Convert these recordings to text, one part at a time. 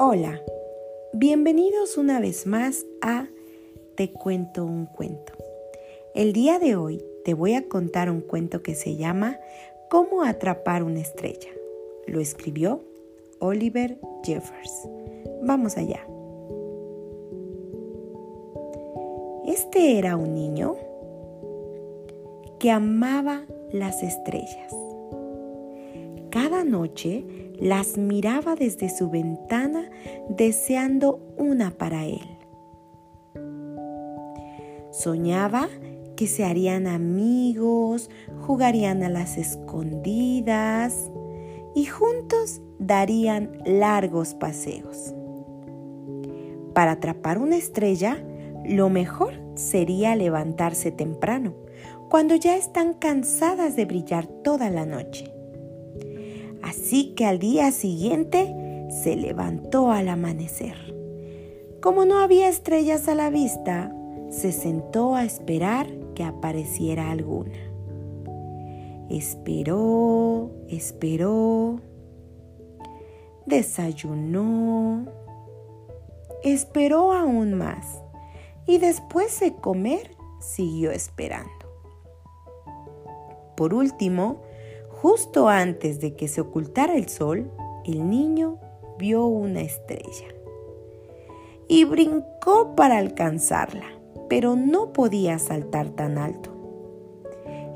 Hola, bienvenidos una vez más a Te cuento un cuento. El día de hoy te voy a contar un cuento que se llama Cómo atrapar una estrella. Lo escribió Oliver Jeffers. Vamos allá. Este era un niño que amaba las estrellas. Cada noche las miraba desde su ventana deseando una para él. Soñaba que se harían amigos, jugarían a las escondidas y juntos darían largos paseos. Para atrapar una estrella, lo mejor sería levantarse temprano, cuando ya están cansadas de brillar toda la noche. Así que al día siguiente se levantó al amanecer. Como no había estrellas a la vista, se sentó a esperar que apareciera alguna. Esperó, esperó, desayunó, esperó aún más y después de comer siguió esperando. Por último, Justo antes de que se ocultara el sol, el niño vio una estrella y brincó para alcanzarla, pero no podía saltar tan alto.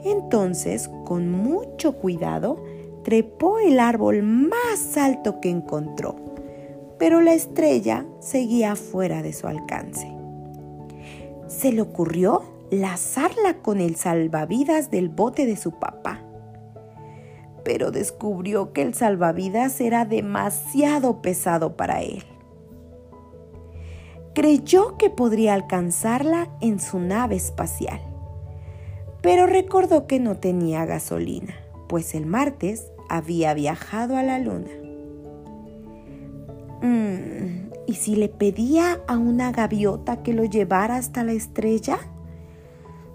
Entonces, con mucho cuidado, trepó el árbol más alto que encontró, pero la estrella seguía fuera de su alcance. Se le ocurrió lazarla con el salvavidas del bote de su papá pero descubrió que el salvavidas era demasiado pesado para él. Creyó que podría alcanzarla en su nave espacial, pero recordó que no tenía gasolina, pues el martes había viajado a la luna. Mm, ¿Y si le pedía a una gaviota que lo llevara hasta la estrella?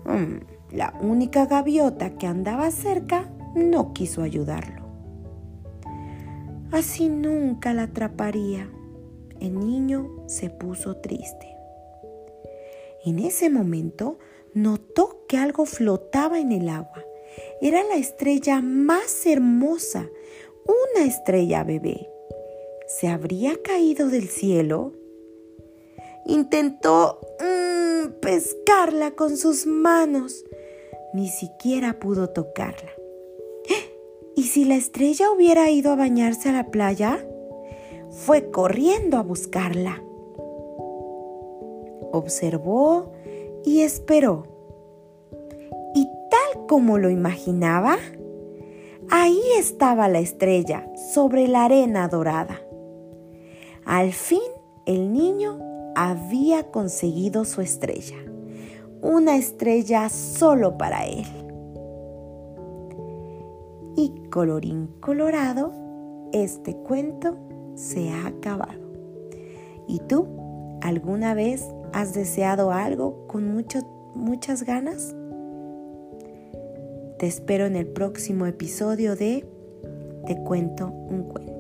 Mm, la única gaviota que andaba cerca no quiso ayudarlo. Así nunca la atraparía. El niño se puso triste. En ese momento notó que algo flotaba en el agua. Era la estrella más hermosa, una estrella bebé. ¿Se habría caído del cielo? Intentó mm, pescarla con sus manos. Ni siquiera pudo tocarla. ¿Y si la estrella hubiera ido a bañarse a la playa? Fue corriendo a buscarla. Observó y esperó. Y tal como lo imaginaba, ahí estaba la estrella sobre la arena dorada. Al fin el niño había conseguido su estrella, una estrella solo para él y colorín colorado, este cuento se ha acabado. ¿Y tú alguna vez has deseado algo con muchas ganas? Te espero en el próximo episodio de Te cuento un cuento.